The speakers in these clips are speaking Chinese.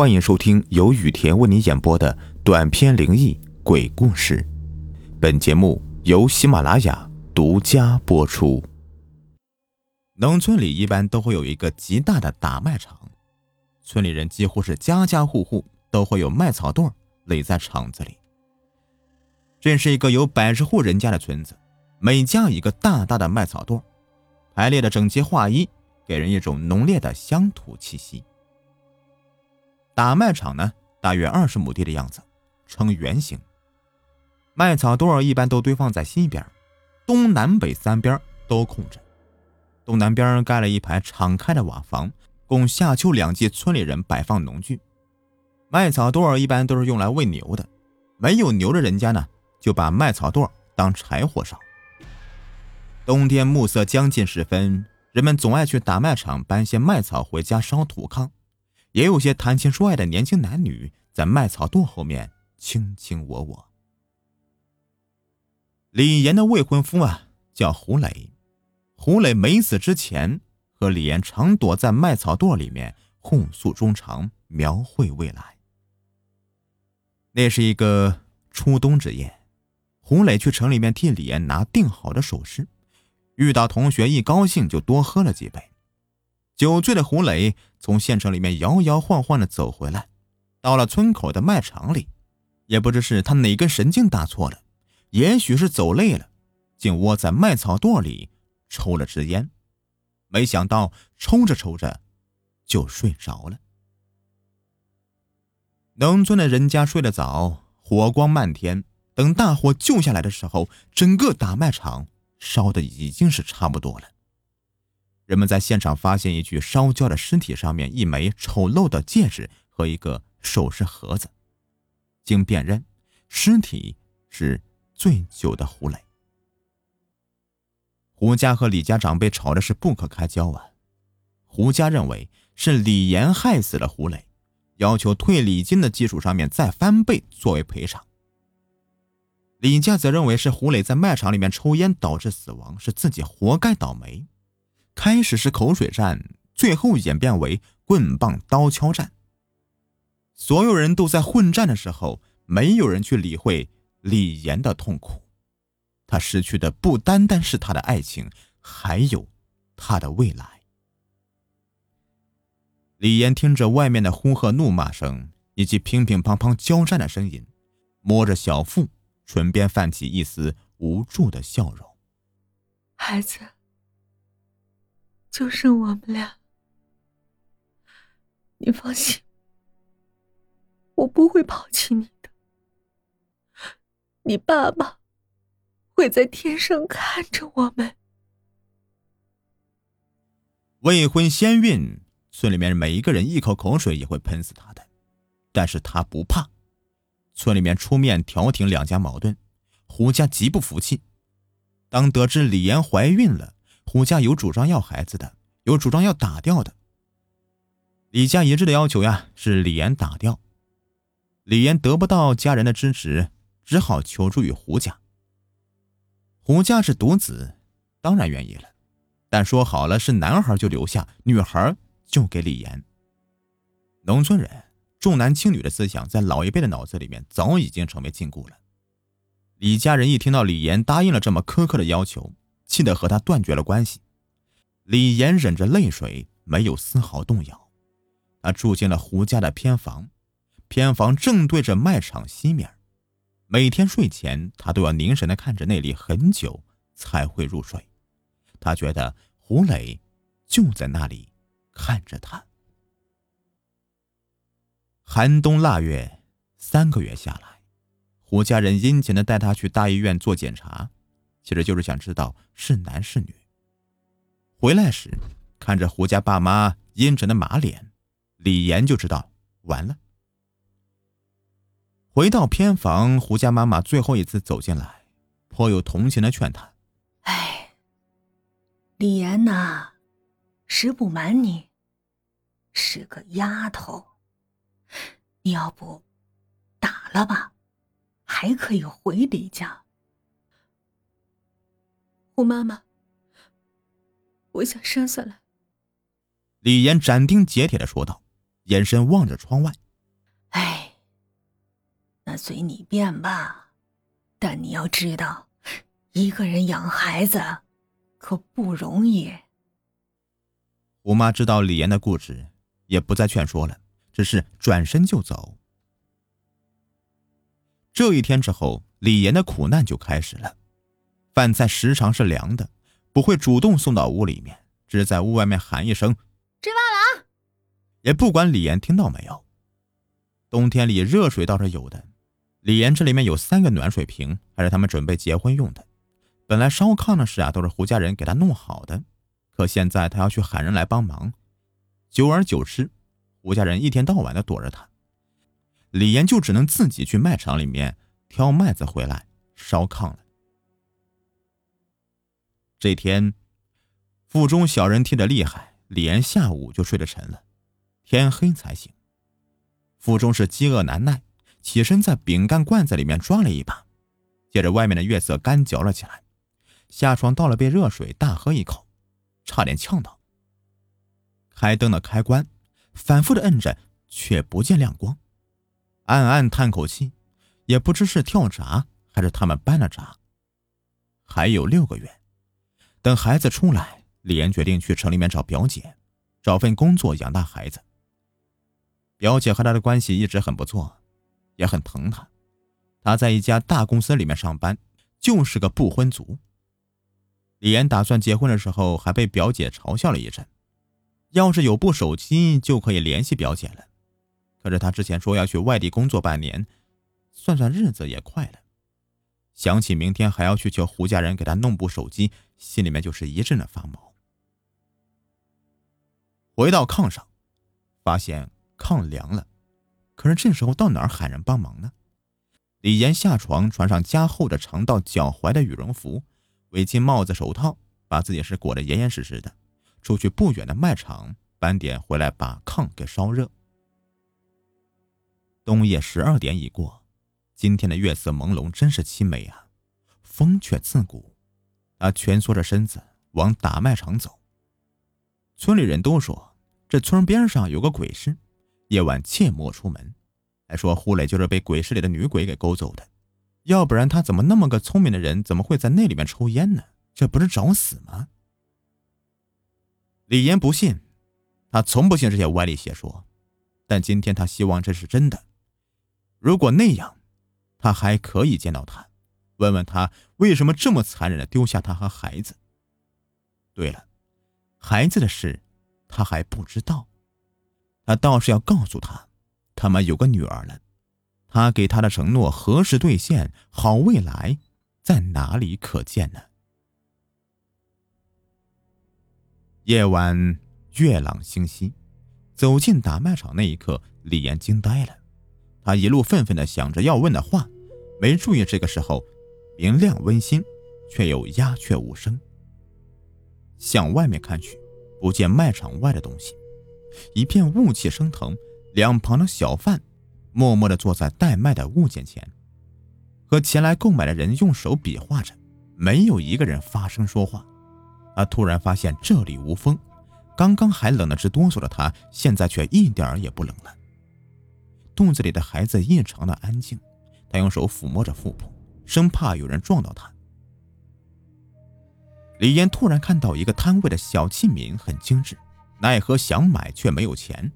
欢迎收听由雨田为你演播的短篇灵异鬼故事。本节目由喜马拉雅独家播出。农村里一般都会有一个极大的打麦场，村里人几乎是家家户户都会有麦草垛垒在场子里。这是一个有百十户人家的村子，每家一个大大的麦草垛，排列的整齐划一，给人一种浓烈的乡土气息。打麦场呢，大约二十亩地的样子，呈圆形。麦草垛一般都堆放在西边，东南北三边都空着。东南边盖了一排敞开的瓦房，供夏秋两季村里人摆放农具。麦草垛一般都是用来喂牛的，没有牛的人家呢，就把麦草垛当柴火烧。冬天暮色将近时分，人们总爱去打麦场搬些麦草回家烧土炕。也有些谈情说爱的年轻男女在麦草垛后面卿卿我我。李岩的未婚夫啊叫胡磊，胡磊没死之前和李岩常躲在麦草垛里面互诉衷肠，描绘未来。那是一个初冬之夜，胡磊去城里面替李岩拿订好的首饰，遇到同学一高兴就多喝了几杯。酒醉的胡磊从县城里面摇摇晃晃的走回来，到了村口的卖场里，也不知是他哪根神经搭错了，也许是走累了，竟窝在麦草垛里抽了支烟，没想到抽着抽着就睡着了。农村的人家睡得早，火光漫天，等大火救下来的时候，整个大麦场烧的已经是差不多了。人们在现场发现一具烧焦的尸体，上面一枚丑陋的戒指和一个首饰盒子。经辨认，尸体是醉酒的胡磊。胡家和李家长辈吵的是不可开交啊！胡家认为是李岩害死了胡磊，要求退礼金的基础上面再翻倍作为赔偿。李家则认为是胡磊在卖场里面抽烟导致死亡，是自己活该倒霉。开始是口水战，最后演变为棍棒刀敲战。所有人都在混战的时候，没有人去理会李岩的痛苦。他失去的不单单是他的爱情，还有他的未来。李岩听着外面的呼喝、怒骂声以及乒乒乓乓交战的声音，摸着小腹，唇边泛起一丝无助的笑容。孩子。就剩我们俩，你放心，我不会抛弃你的。你爸爸会在天上看着我们。未婚先孕，村里面每一个人一口口水也会喷死他的，但是他不怕。村里面出面调停两家矛盾，胡家极不服气。当得知李岩怀孕了。胡家有主张要孩子的，有主张要打掉的。李家一致的要求呀是李岩打掉。李岩得不到家人的支持，只好求助于胡家。胡家是独子，当然愿意了，但说好了是男孩就留下，女孩就给李岩。农村人重男轻女的思想在老一辈的脑子里面早已经成为禁锢了。李家人一听到李岩答应了这么苛刻的要求。气得和他断绝了关系，李岩忍着泪水，没有丝毫动摇。他住进了胡家的偏房，偏房正对着卖场西面。每天睡前，他都要凝神的看着那里很久才会入睡。他觉得胡磊就在那里看着他。寒冬腊月，三个月下来，胡家人殷勤的带他去大医院做检查。其实就是想知道是男是女。回来时，看着胡家爸妈阴沉的马脸，李岩就知道完了。回到偏房，胡家妈妈最后一次走进来，颇有同情的劝他：“哎，李岩呐，实不瞒你，是个丫头。你要不打了吧，还可以回李家。”胡妈妈，我想生下来。李岩斩钉截铁的说道，眼神望着窗外，哎，那随你便吧，但你要知道，一个人养孩子可不容易。胡妈知道李岩的固执，也不再劝说了，只是转身就走。这一天之后，李岩的苦难就开始了。饭菜时常是凉的，不会主动送到屋里面，只在屋外面喊一声“吃饭了啊”，也不管李岩听到没有。冬天里热水倒是有的，李岩这里面有三个暖水瓶，还是他们准备结婚用的。本来烧炕的事啊，都是胡家人给他弄好的。可现在他要去喊人来帮忙，久而久之，胡家人一天到晚的躲着他，李岩就只能自己去卖场里面挑麦子回来烧炕了。这天，腹中小人踢得厉害，李岩下午就睡得沉了，天黑才醒。腹中是饥饿难耐，起身在饼干罐子里面抓了一把，借着外面的月色干嚼了起来，下床倒了杯热水，大喝一口。差点呛到。开灯的开关反复的摁着，却不见亮光，暗暗叹口气，也不知是跳闸还是他们搬了闸。还有六个月，等孩子出来，李岩决定去城里面找表姐，找份工作养大孩子。表姐和他的关系一直很不错，也很疼他。他在一家大公司里面上班，就是个不婚族。李岩打算结婚的时候，还被表姐嘲笑了一阵。要是有部手机，就可以联系表姐了。可是他之前说要去外地工作半年，算算日子也快了。想起明天还要去求胡家人给他弄部手机，心里面就是一阵的发毛。回到炕上，发现炕凉了，可是这时候到哪儿喊人帮忙呢？李岩下床，穿上加厚的长到脚踝的羽绒服。围巾、帽子、手套，把自己是裹得严严实实的，出去不远的卖场搬点回来，把炕给烧热。冬夜十二点已过，今天的月色朦胧，真是凄美啊！风却刺骨。他蜷缩着身子往打卖场走。村里人都说，这村边上有个鬼市，夜晚切莫出门。还说胡磊就是被鬼市里的女鬼给勾走的。要不然他怎么那么个聪明的人，怎么会在那里面抽烟呢？这不是找死吗？李岩不信，他从不信这些歪理邪说，但今天他希望这是真的。如果那样，他还可以见到他，问问他为什么这么残忍的丢下他和孩子。对了，孩子的事他还不知道，他倒是要告诉他，他们有个女儿了。他给他的承诺何时兑现？好未来在哪里可见呢？夜晚月朗星稀，走进打卖场那一刻，李岩惊呆了。他一路愤愤的想着要问的话，没注意这个时候明亮温馨，却又鸦雀无声。向外面看去，不见卖场外的东西，一片雾气升腾，两旁的小贩。默默地坐在待卖的物件前，和前来购买的人用手比划着，没有一个人发声说话。他突然发现这里无风，刚刚还冷得直哆嗦的他，现在却一点儿也不冷了。肚子里的孩子异常的安静，他用手抚摸着腹部，生怕有人撞到他。李岩突然看到一个摊位的小器皿很精致，奈何想买却没有钱。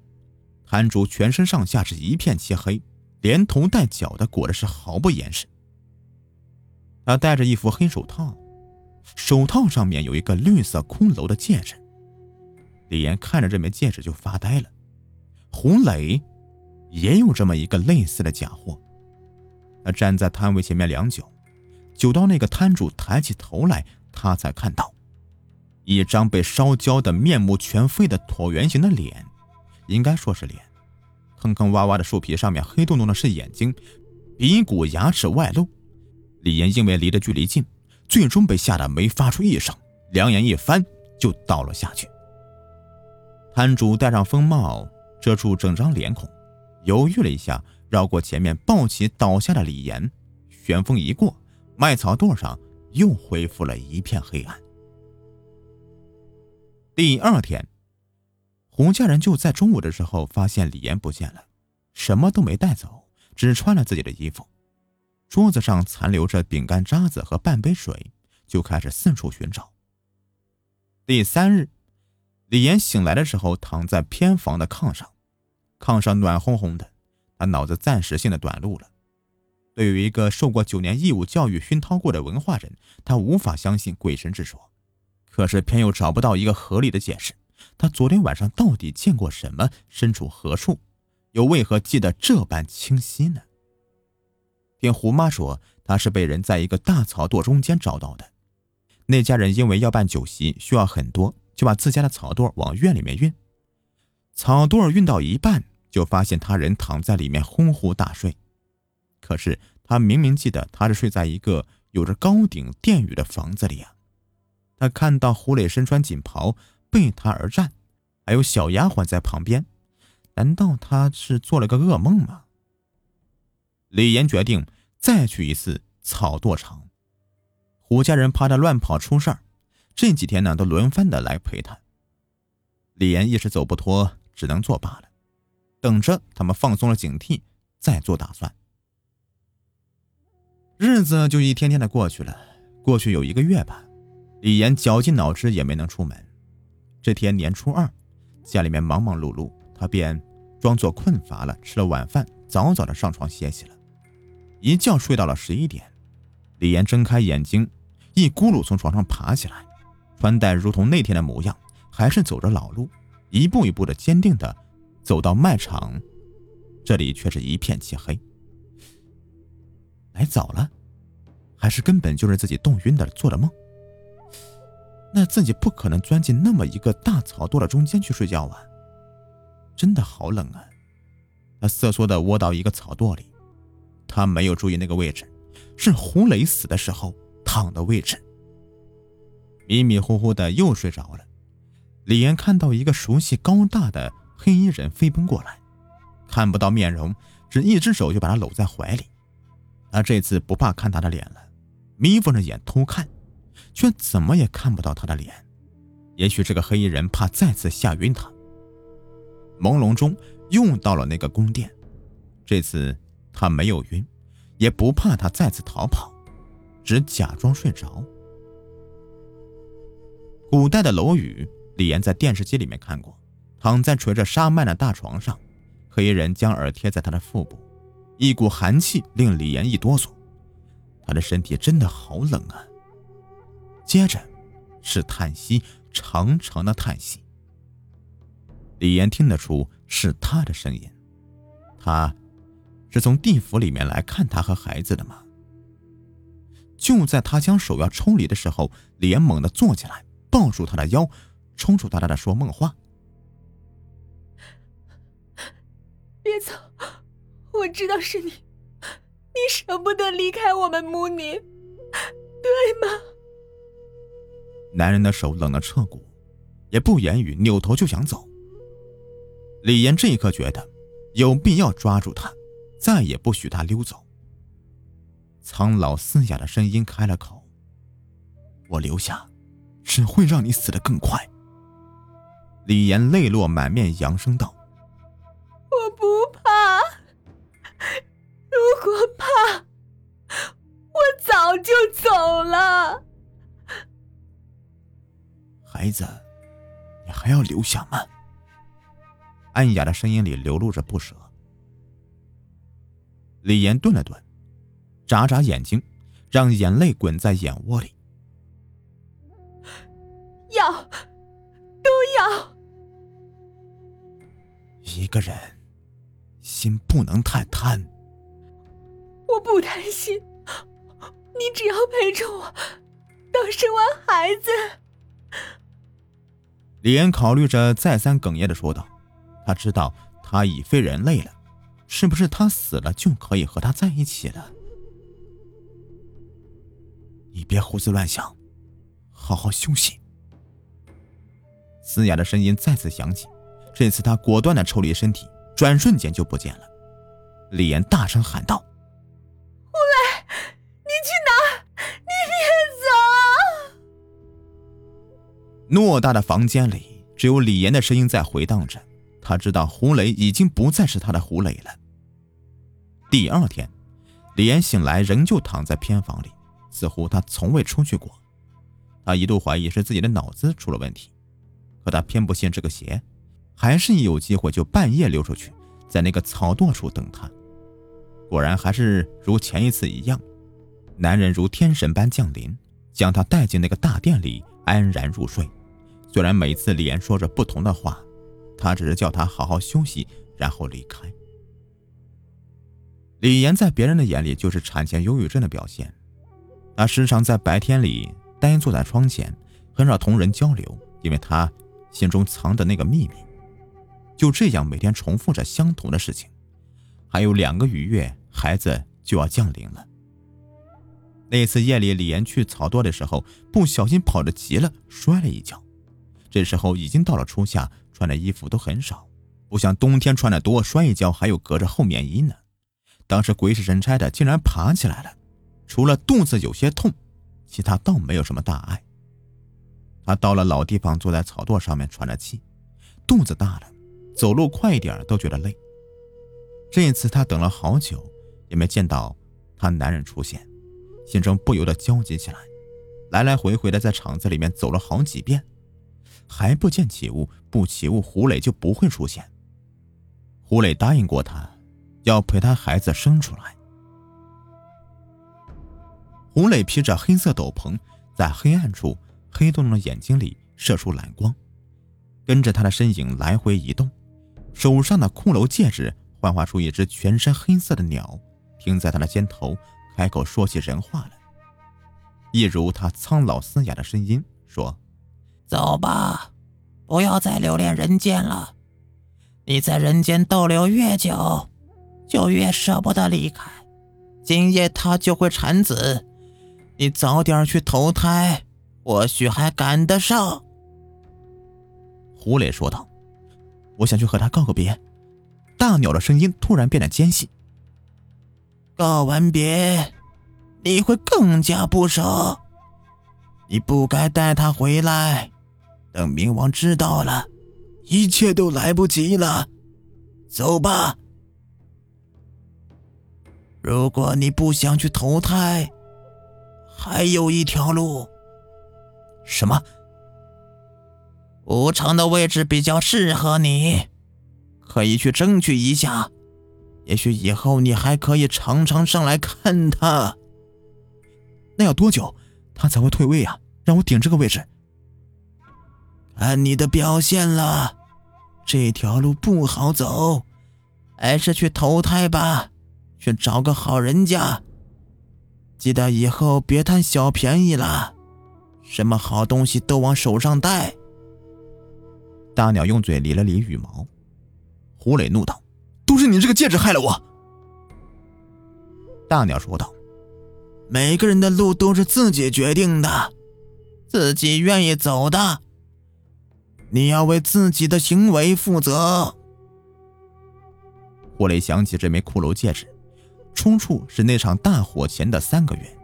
摊主全身上下是一片漆黑，连头带脚的裹的是毫不掩饰。他戴着一副黑手套，手套上面有一个绿色骷髅的戒指。李岩看着这枚戒指就发呆了。洪磊也有这么一个类似的假货。他站在摊位前面良久，久到那个摊主抬起头来，他才看到一张被烧焦的面目全非的椭圆形的脸。应该说是脸，坑坑洼洼的树皮上面黑洞洞的是眼睛，鼻骨牙齿外露。李岩因为离得距离近，最终被吓得没发出一声，两眼一翻就倒了下去。摊主戴上风帽遮住整张脸孔，犹豫了一下，绕过前面抱起倒下的李岩，旋风一过，麦草垛上又恢复了一片黑暗。第二天。胡家人就在中午的时候发现李岩不见了，什么都没带走，只穿了自己的衣服，桌子上残留着饼干渣子和半杯水，就开始四处寻找。第三日，李岩醒来的时候，躺在偏房的炕上，炕上暖烘烘的，他脑子暂时性的短路了。对于一个受过九年义务教育熏陶过的文化人，他无法相信鬼神之说，可是偏又找不到一个合理的解释。他昨天晚上到底见过什么？身处何处？又为何记得这般清晰呢？听胡妈说，他是被人在一个大草垛中间找到的。那家人因为要办酒席，需要很多，就把自家的草垛往院里面运。草垛运到一半，就发现他人躺在里面呼呼大睡。可是他明明记得他是睡在一个有着高顶殿宇的房子里啊！他看到胡磊身穿锦袍背他而战，还有小丫鬟在旁边，难道他是做了个噩梦吗？李岩决定再去一次草垛场。胡家人怕他乱跑出事儿，这几天呢都轮番的来陪他。李岩一时走不脱，只能作罢了，等着他们放松了警惕再做打算。日子就一天天的过去了，过去有一个月吧，李岩绞尽脑汁也没能出门。这天年初二，家里面忙忙碌碌，他便装作困乏了，吃了晚饭，早早的上床歇息了。一觉睡到了十一点，李岩睁开眼睛，一咕噜从床上爬起来，穿戴如同那天的模样，还是走着老路，一步一步的坚定的走到卖场，这里却是一片漆黑。来早了，还是根本就是自己冻晕的做的梦？那自己不可能钻进那么一个大草垛的中间去睡觉啊！真的好冷啊！他瑟缩的窝到一个草垛里，他没有注意那个位置，是胡磊死的时候躺的位置。迷迷糊糊的又睡着了。李岩看到一个熟悉高大的黑衣人飞奔过来，看不到面容，只一只手就把他搂在怀里。他这次不怕看他的脸了，眯缝着眼偷看，却怎么也看不到他的脸。也许这个黑衣人怕再次吓晕他。朦胧中又到了那个宫殿，这次他没有晕，也不怕他再次逃跑，只假装睡着。古代的楼宇，李岩在电视机里面看过，躺在垂着纱幔的大床上，黑衣人将耳贴在他的腹部。一股寒气令李岩一哆嗦，他的身体真的好冷啊。接着，是叹息，长长的叹息。李岩听得出是他的声音，他是从地府里面来看他和孩子的吗？就在他将手要抽离的时候，李岩猛地坐起来，抱住他的腰，冲出他的说梦话：“别走。”我知道是你，你舍不得离开我们母女，对吗？男人的手冷得彻骨，也不言语，扭头就想走。李岩这一刻觉得有必要抓住他，再也不许他溜走。苍老嘶哑的声音开了口：“我留下，只会让你死得更快。”李岩泪落满面，扬声道。就走了，孩子，你还要留下吗？暗哑的声音里流露着不舍。李岩顿了顿，眨眨眼睛，让眼泪滚在眼窝里。要，都要。一个人，心不能太贪。我不贪心。你只要陪着我，到生完孩子。李岩考虑着，再三哽咽的说道：“他知道他已非人类了，是不是他死了就可以和他在一起了？你别胡思乱想，好好休息。”嘶哑的声音再次响起，这次他果断的抽离身体，转瞬间就不见了。李岩大声喊道。偌大的房间里，只有李岩的声音在回荡着。他知道胡磊已经不再是他的胡磊了。第二天，李岩醒来仍旧躺在偏房里，似乎他从未出去过。他一度怀疑是自己的脑子出了问题，可他偏不信这个邪，还是一有机会就半夜溜出去，在那个草垛处等他。果然还是如前一次一样，男人如天神般降临，将他带进那个大殿里，安然入睡。虽然每次李岩说着不同的话，他只是叫他好好休息，然后离开。李岩在别人的眼里就是产前忧郁症的表现，他时常在白天里呆坐在窗前，很少同人交流，因为他心中藏着那个秘密。就这样每天重复着相同的事情，还有两个余月，孩子就要降临了。那次夜里，李岩去草垛的时候，不小心跑着急了，摔了一跤。这时候已经到了初夏，穿的衣服都很少，不像冬天穿的多，摔一跤还有隔着厚棉衣呢。当时鬼使神差的，竟然爬起来了，除了肚子有些痛，其他倒没有什么大碍。他到了老地方，坐在草垛上面喘着气，肚子大了，走路快一点都觉得累。这一次他等了好久，也没见到他男人出现，心中不由得焦急起来，来来回回的在厂子里面走了好几遍，还不见起雾，不起雾，胡磊就不会出现。胡磊答应过他。要陪他孩子生出来。胡磊披着黑色斗篷，在黑暗处，黑洞洞的眼睛里射出蓝光，跟着他的身影来回移动，手上的骷髅戒指幻化出一只全身黑色的鸟，停在他的肩头，开口说起人话来，一如他苍老嘶哑的声音说：“走吧，不要再留恋人间了，你在人间逗留越久。”就越舍不得离开，今夜他就会产子，你早点去投胎，或许还赶得上。”胡磊说道，“我想去和他告个别。”大鸟的声音突然变得尖细。“告完别，你会更加不舍。你不该带他回来，等冥王知道了，一切都来不及了。走吧。”如果你不想去投胎，还有一条路。什么？无常的位置比较适合你，可以去争取一下。也许以后你还可以常常上来看他。那要多久他才会退位啊？让我顶这个位置？按你的表现了，这条路不好走，还是去投胎吧。去找个好人家，记得以后别贪小便宜了，什么好东西都往手上带。大鸟用嘴理了理羽毛，胡磊怒道：“都是你这个戒指害了我。”大鸟说道：“每个人的路都是自己决定的，自己愿意走的，你要为自己的行为负责。”胡雷想起这枚骷髅戒指。出处是那场大火前的三个月，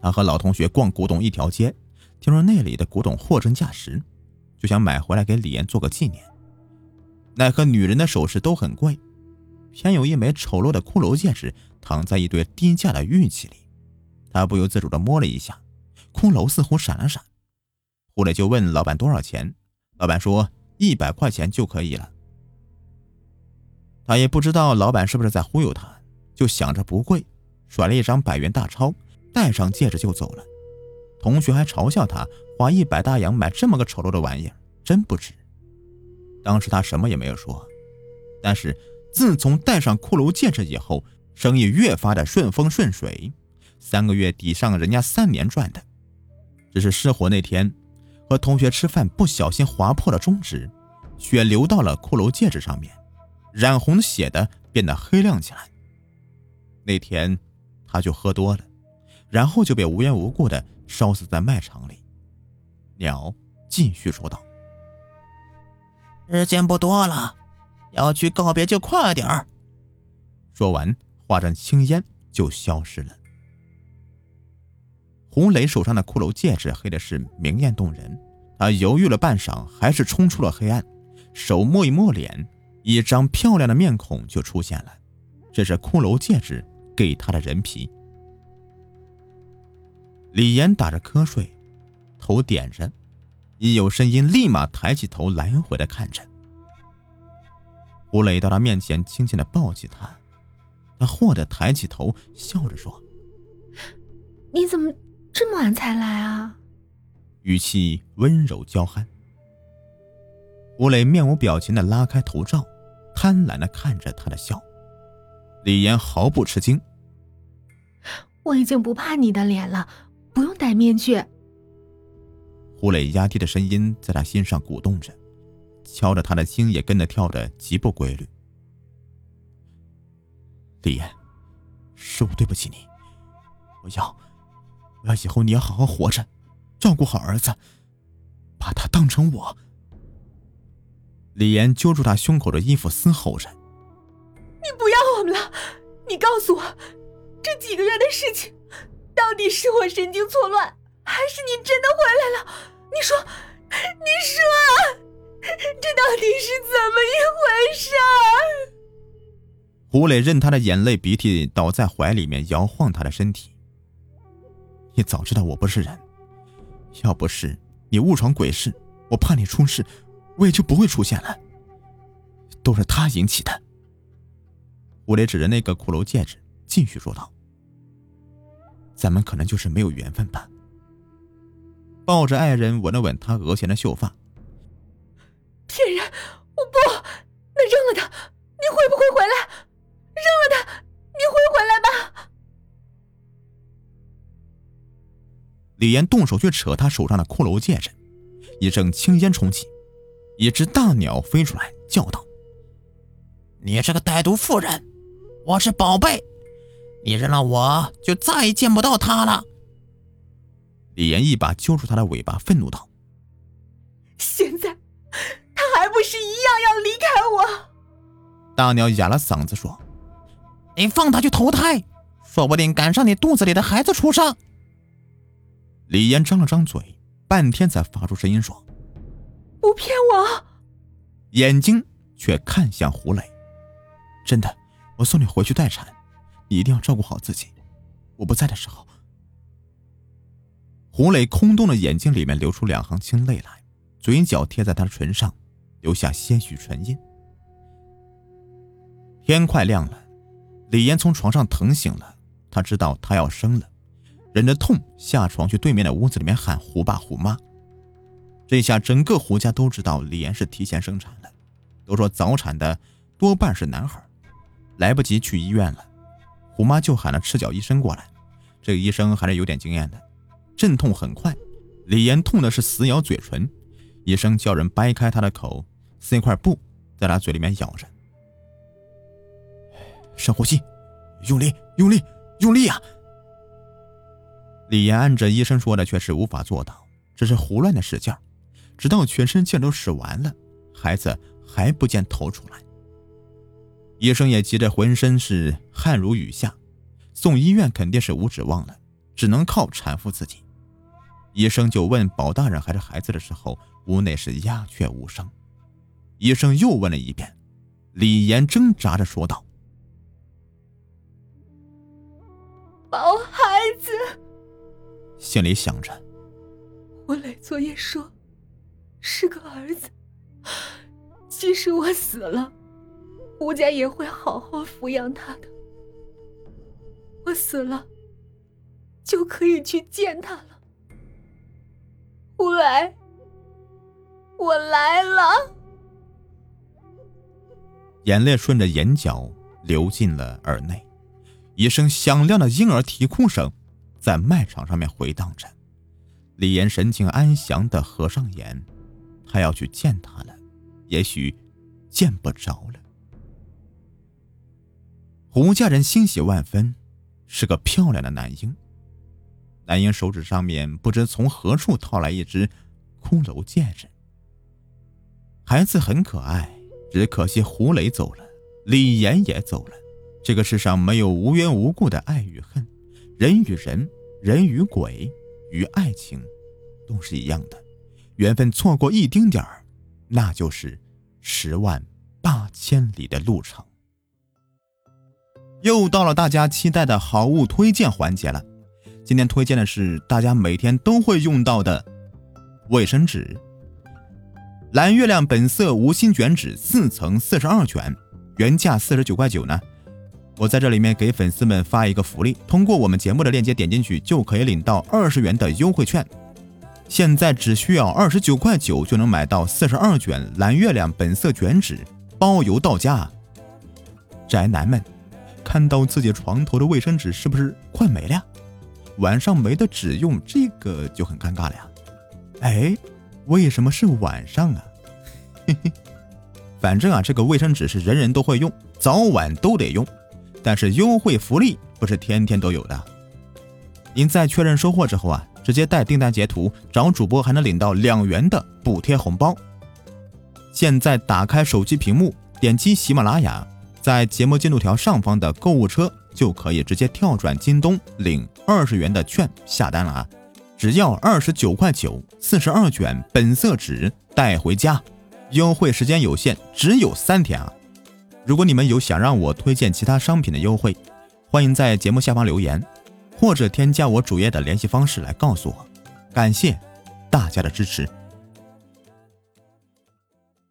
他和老同学逛古董一条街，听说那里的古董货真价实，就想买回来给李岩做个纪念。奈何女人的首饰都很贵，偏有一枚丑陋的骷髅戒指躺在一堆低价的玉器里，他不由自主地摸了一下，骷髅似乎闪了闪。胡磊就问老板多少钱，老板说一百块钱就可以了。他也不知道老板是不是在忽悠他。就想着不贵，甩了一张百元大钞，戴上戒指就走了。同学还嘲笑他花一百大洋买这么个丑陋的玩意儿，真不值。当时他什么也没有说，但是自从戴上骷髅戒指以后，生意越发的顺风顺水，三个月抵上人家三年赚的。只是失火那天，和同学吃饭不小心划破了中指，血流到了骷髅戒指上面，染红血的变得黑亮起来。那天，他就喝多了，然后就被无缘无故的烧死在卖场里。鸟继续说道：“时间不多了，要去告别就快点儿。”说完，化成青烟就消失了。胡磊手上的骷髅戒指黑的是明艳动人，他犹豫了半晌，还是冲出了黑暗，手摸一摸脸，一张漂亮的面孔就出现了。这是骷髅戒指。给他的人皮。李岩打着瞌睡，头点着，一有声音，立马抬起头，来回的看着。胡磊到他面前，轻轻的抱起他，他霍的抬起头，笑着说：“你怎么这么晚才来啊？”语气温柔娇憨。吴磊面无表情的拉开头罩，贪婪的看着他的笑。李岩毫不吃惊：“我已经不怕你的脸了，不用戴面具。”胡磊压低的声音在他心上鼓动着。敲着他的心也跟着跳得极不规律。李岩，是我对不起你，我要，我要以后你要好好活着，照顾好儿子，把他当成我。李岩揪住他胸口的衣服，嘶吼着：“你不要我们了！你告诉我，这几个月的事情，到底是我神经错乱，还是你真的回来了？你说，你说。”这到底是怎么一回事？胡磊任他的眼泪鼻涕倒在怀里面摇晃他的身体。你早知道我不是人，要不是你误闯鬼市，我怕你出事，我也就不会出现了。都是他引起的。胡磊指着那个骷髅戒指，继续说道：“咱们可能就是没有缘分吧。”抱着爱人吻了吻他额前的秀发。骗人！我不，那扔了他，李岩动手去扯他手上的骷髅戒指，一阵青烟冲起，一只大鸟飞出来，叫道：“你这个歹毒妇人，我是宝贝，你扔了我就再也见不到他了。”李岩一把揪住他的尾巴，愤怒道：“现在他！”还不是一样要离开我？大鸟哑了嗓子说：“你放他去投胎，说不定赶上你肚子里的孩子出生。”李岩张了张嘴，半天才发出声音说：“不骗我。”眼睛却看向胡磊：“真的，我送你回去待产，你一定要照顾好自己。我不在的时候。”胡磊空洞的眼睛里面流出两行清泪来，嘴角贴在他的唇上。留下些许唇印。天快亮了，李岩从床上疼醒了，他知道他要生了，忍着痛下床去对面的屋子里面喊胡爸胡妈。这下整个胡家都知道李岩是提前生产了，都说早产的多半是男孩。来不及去医院了，胡妈就喊了赤脚医生过来。这个医生还是有点经验的，阵痛很快，李岩痛的是死咬嘴唇，医生叫人掰开他的口。塞块布在他嘴里面咬着，深呼吸，用力，用力，用力啊！李岩按着医生说的，却是无法做到，只是胡乱的使劲儿，直到全身劲都使完了，孩子还不见头出来。医生也急得浑身是汗如雨下，送医院肯定是无指望了，只能靠产妇自己。医生就问保大人还是孩子的时候，屋内是鸦雀无声。医生又问了一遍，李岩挣扎着说道：“保孩子。”心里想着，胡磊昨夜说是个儿子，即使我死了，吴家也会好好抚养他的。我死了，就可以去见他了。吴磊，我来了。眼泪顺着眼角流进了耳内，一声响亮的婴儿啼哭声在麦场上面回荡着。李岩神情安详的合上眼，他要去见他了，也许见不着了。胡家人欣喜万分，是个漂亮的男婴。男婴手指上面不知从何处掏来一只骷髅戒指，孩子很可爱。只可惜胡磊走了，李岩也走了。这个世上没有无缘无故的爱与恨，人与人，人与鬼，与爱情，都是一样的。缘分错过一丁点儿，那就是十万八千里的路程。又到了大家期待的好物推荐环节了。今天推荐的是大家每天都会用到的卫生纸——蓝月亮本色无芯卷纸四层四十二卷，原价四十九块九呢。我在这里面给粉丝们发一个福利，通过我们节目的链接点进去就可以领到二十元的优惠券。现在只需要二十九块九就能买到四十二卷蓝月亮本色卷纸，包邮到家。宅男们，看到自己床头的卫生纸是不是快没了？晚上没得纸用，这个就很尴尬了呀。哎，为什么是晚上啊？嘿嘿，反正啊，这个卫生纸是人人都会用，早晚都得用。但是优惠福利不是天天都有的。您在确认收货之后啊，直接带订单截图找主播，还能领到两元的补贴红包。现在打开手机屏幕，点击喜马拉雅，在节目进度条上方的购物车就可以直接跳转京东领二十元的券下单了啊！只要二十九块九，四十二卷本色纸带回家，优惠时间有限，只有三天啊！如果你们有想让我推荐其他商品的优惠，欢迎在节目下方留言，或者添加我主页的联系方式来告诉我。感谢大家的支持。